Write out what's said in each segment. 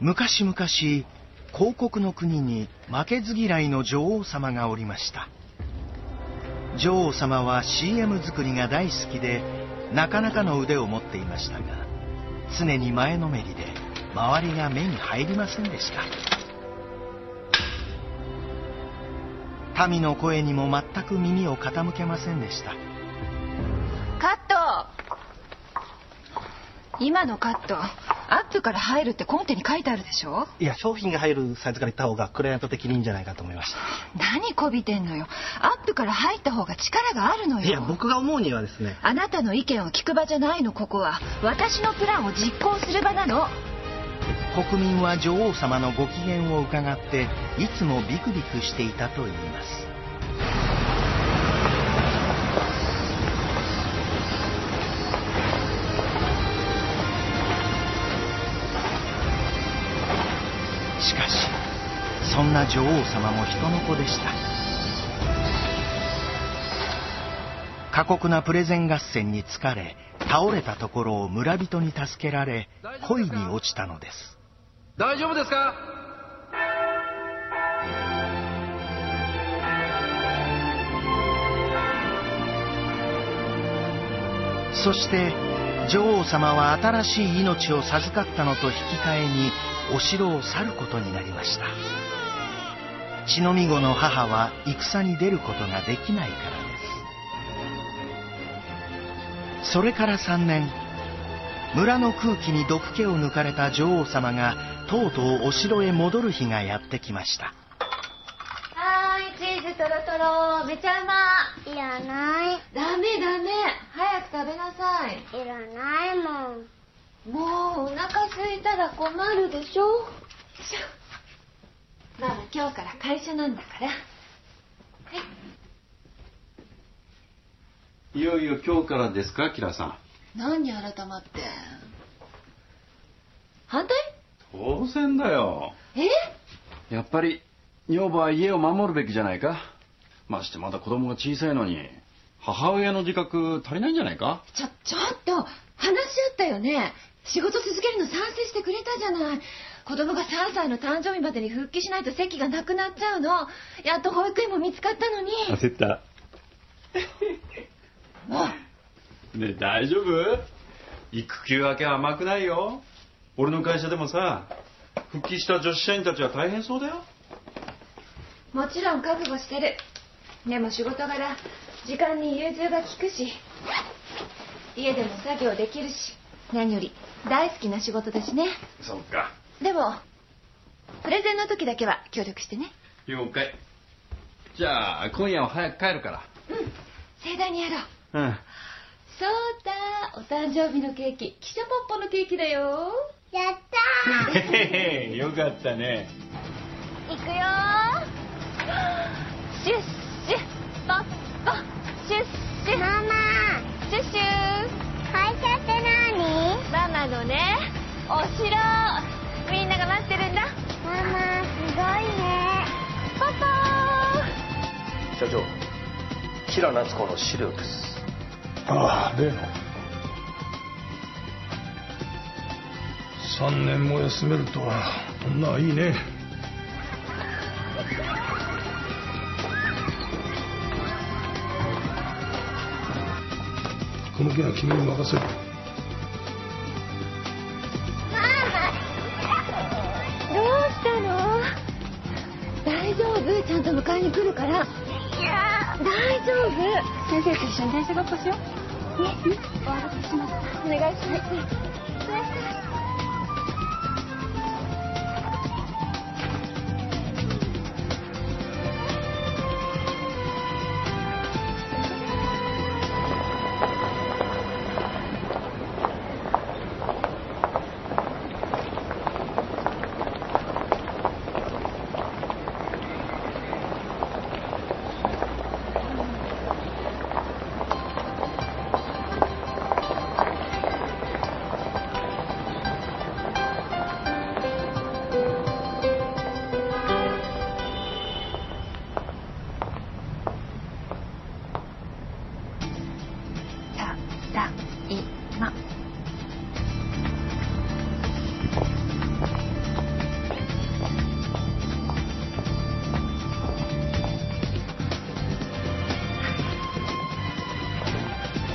昔々広告の国に負けず嫌いの女王様がおりました。女王様は CM 作りが大好きでなかなかの腕を持っていましたが常に前のめりで周りが目に入りませんでした。民の声にも全く耳を傾けませんでした。カット。今のカット。アップから入るってコンテに書いてあるでしょ？いや商品が入るサイズから言った方がクライアント的にいいんじゃないかと思いました。何こびてんのよ？アップから入った方が力があるのよ。いや僕が思うにはですね。あなたの意見を聞く場じゃないのここは。私のプランを実行する場なの。国民は女王様のご機嫌を伺っていつもビクビクしていたといいますそんな女王様も人の子でした。過酷なプレゼン合戦に疲れ倒れたところを村人に助けられ恋に落ちたのです。大丈夫ですか？そして女王様は新しい命を授かったのと引き換えにお城を去ることになりました血のみ子の母は戦に出ることができないからです。それから3年村の空気に毒気を抜かれた女王様がとうとうお城へ戻る日がやってきました。はーいチーズとろとろめちゃうま。いらない。ダメダメ。早く食べなさい。いらないもん。もうお腹空いたら困るでしょまだ今日から会社なんだから。はい。いよいよ今日からですかキラさん。何改まって反対？当然だよ。え？やっぱり女房は家を守るべきじゃないか。ましてまだ子供が小さいのに母親の自覚足りないんじゃないか？ちょちょっと話し合ったよね。仕事続けるの賛成してくれたじゃない子供が3歳の誕生日までに復帰しないと席がなくなっちゃうの。やっと保育園も見つかったのに。焦った。もうねえ大丈夫？育休明けは甘くないよ。俺の会社でもさ復帰した女子社員たちは大変そうだよ。もちろん覚悟してる。でも仕事柄時間に融通が利くし家でも作業できるし何より大好きな仕事だしね。そっかでもプレゼンの時だけは協力してね。了解。じゃあ今夜は早く帰るから。うん。盛大にやろう。うん。そうだお誕生日のケーキ汽車ポッポのケーキだよ。やったー。へへよかったね。いくよシュッシュポッ。ポ社長平夏子の資料です。ああ例の。3年も休めるとは女はいいね。この件は君に任せる。どうしたの？大丈夫？ちゃんと迎えに来るから大丈夫。先生と一緒に電車ごっこしよう。ねねお渡しします。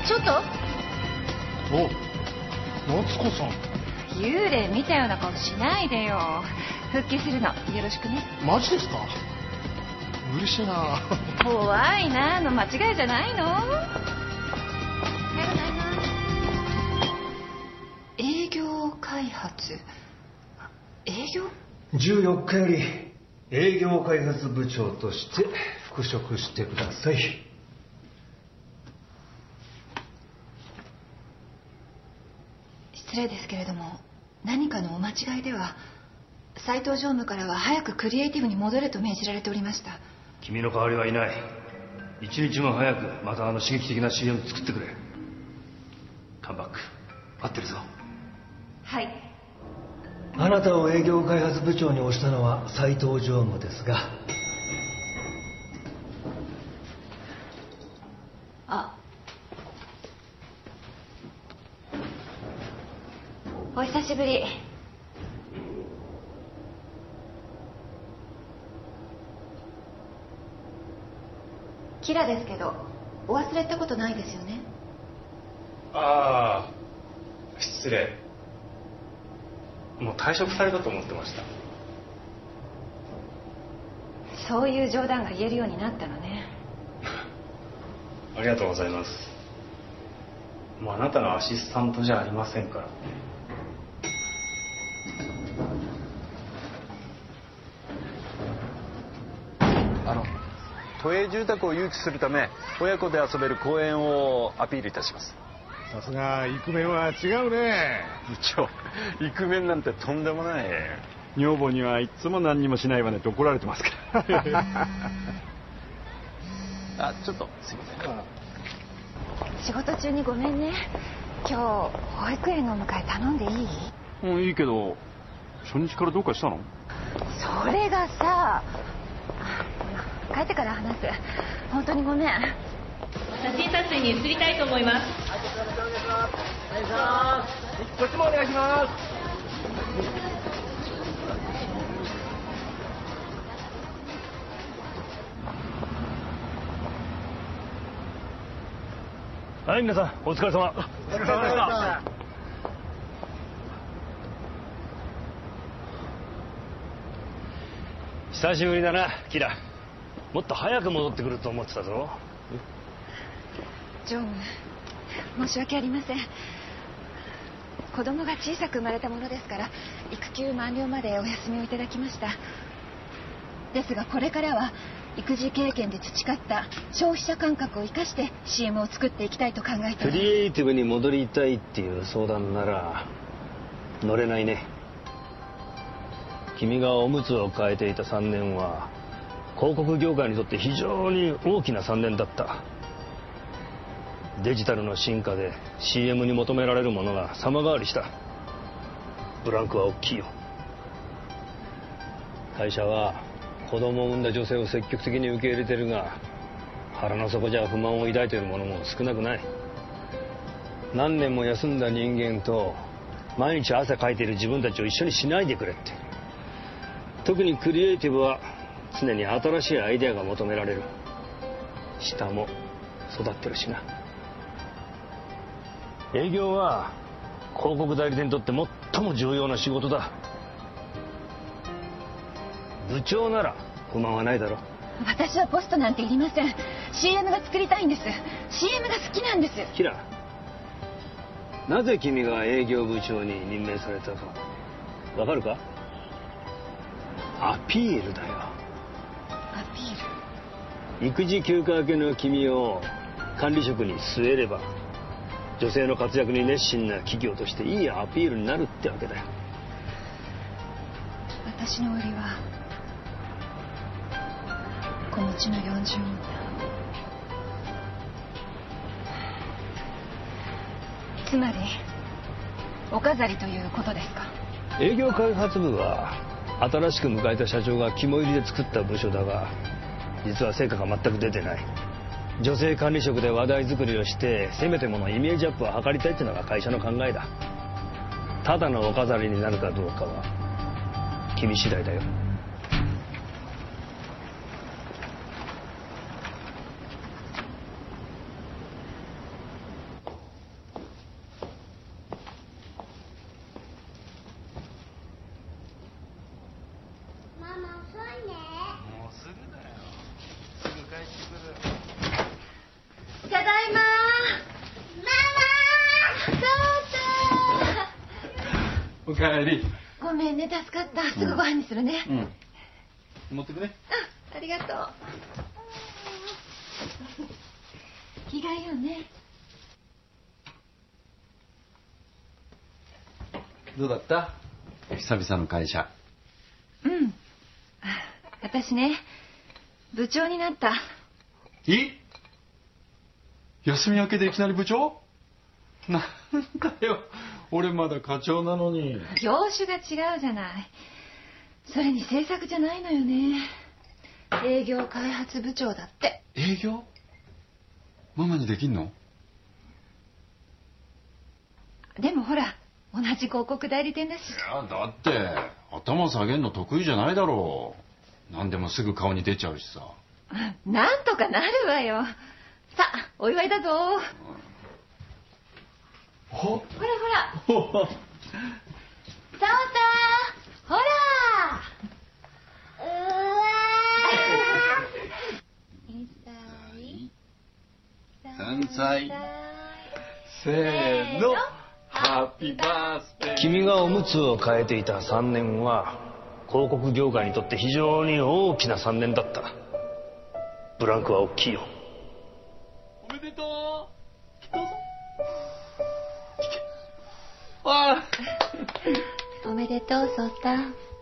ちょっと？お夏子さん。幽霊見たような顔しないでよ。復帰するの。よろしくね。マジですか？無理しな。怖いな。の間違いじゃないの？営業開発。営業？14日より営業開発部長として復職してください。失礼ですけれども何かのお間違いでは斉藤常務からは早くクリエイティブに戻れと命じられておりました。君の代わりはいない。一日も早くまたあの刺激的な CM 作ってくれ。カムバック。待ってるぞ。はい。あなたを営業開発部長に推したのは斉藤常務ですがあお久しぶり。キラですけどお忘れったことないですよね？ああ失礼。もう退職されたと思ってました。そういう冗談が言えるようになったのね。ありがとうございます。もうあなたのアシスタントじゃありませんから都営住宅を誘致するため親子で遊べる公園をアピールいたします。さすがイクメンは違うね。部長イクメンなんてとんでもない。女房にはいっつも何にもしないわねって怒られてますから。あちょっとすいません。仕事中にごめんね。今日保育園のお迎え頼んでいい？もういいけど初日からどうかしたの？それがさ帰ってから話す。本当にごめん。写真撮影に移りたいと思います。こっちもお願いします。はい皆さんお疲れ様。お疲れ様でした。久しぶりだなキラもっと早く戻ってくると思ってたぞ。常務申し訳ありません。子供が小さく生まれたものですから育休満了までお休みをいただきました。ですがこれからは育児経験で培った消費者感覚を生かして CM を作っていきたいと考えておクりリエイティブに戻りたいっていう相談なら乗れないね。君がおむつを変えていた3年は広告業界にとって非常に大きな3年だった。デジタルの進化で CM に求められるものが様変わりした。ブランクは大きいよ。会社は子供を産んだ女性を積極的に受け入れてるが腹の底じゃ不満を抱いている者も少なくない。何年も休んだ人間と毎日汗かいている自分たちを一緒にしないでくれって。特にクリエイティブは常に新しいアイデアが求められる。下も育ってるしな。営業は広告代理店にとって最も重要な仕事だ。部長なら不満はないだろ私はポストなんていりません。CM が作りたいんです。CM が好きなんです。キラなぜ君が営業部長に任命されたか。わかるか？アピールだよ育児休暇明けの君を管理職に据えれば女性の活躍に熱心な企業としていいアピールになるってわけだよ。私の売りは子持ちの40女つまりお飾りということですか？営業開発部は新しく迎えた社長が肝入りで作った部署だが実は成果が全く出てない。女性管理職で話題作りをしてせめてものイメージアップを図りたいっていうのが会社の考えだ。ただのお飾りになるかどうかは君次第だよいねもうすぐだよすぐ帰ってくるただいまおかえり。ごめんね助かった。すぐご飯にするね、うん。持ってくね。ありがとう。着替えようね。どうだった？久々の会社。うん。私ね部長になった。い？休み明けでいきなり部長？なんだよ俺まだ課長なのに。業種が違うじゃない。それに制作じゃないのよね。営業開発部長だって。営業？ママにできんの？でもほら同じ広告代理店だし。いやだって頭下げんの得意じゃないだろ。う何でもすぐ顔に出ちゃうしさ。なんとかなるわよ。さあお祝いだぞほほらほら。ほサオタほら。3歳。せーのハッピーバースデー。君がおむつを変えていた3年は広告業界にとって非常に大きな3年だった。ブランクは大きいよめでとうソータ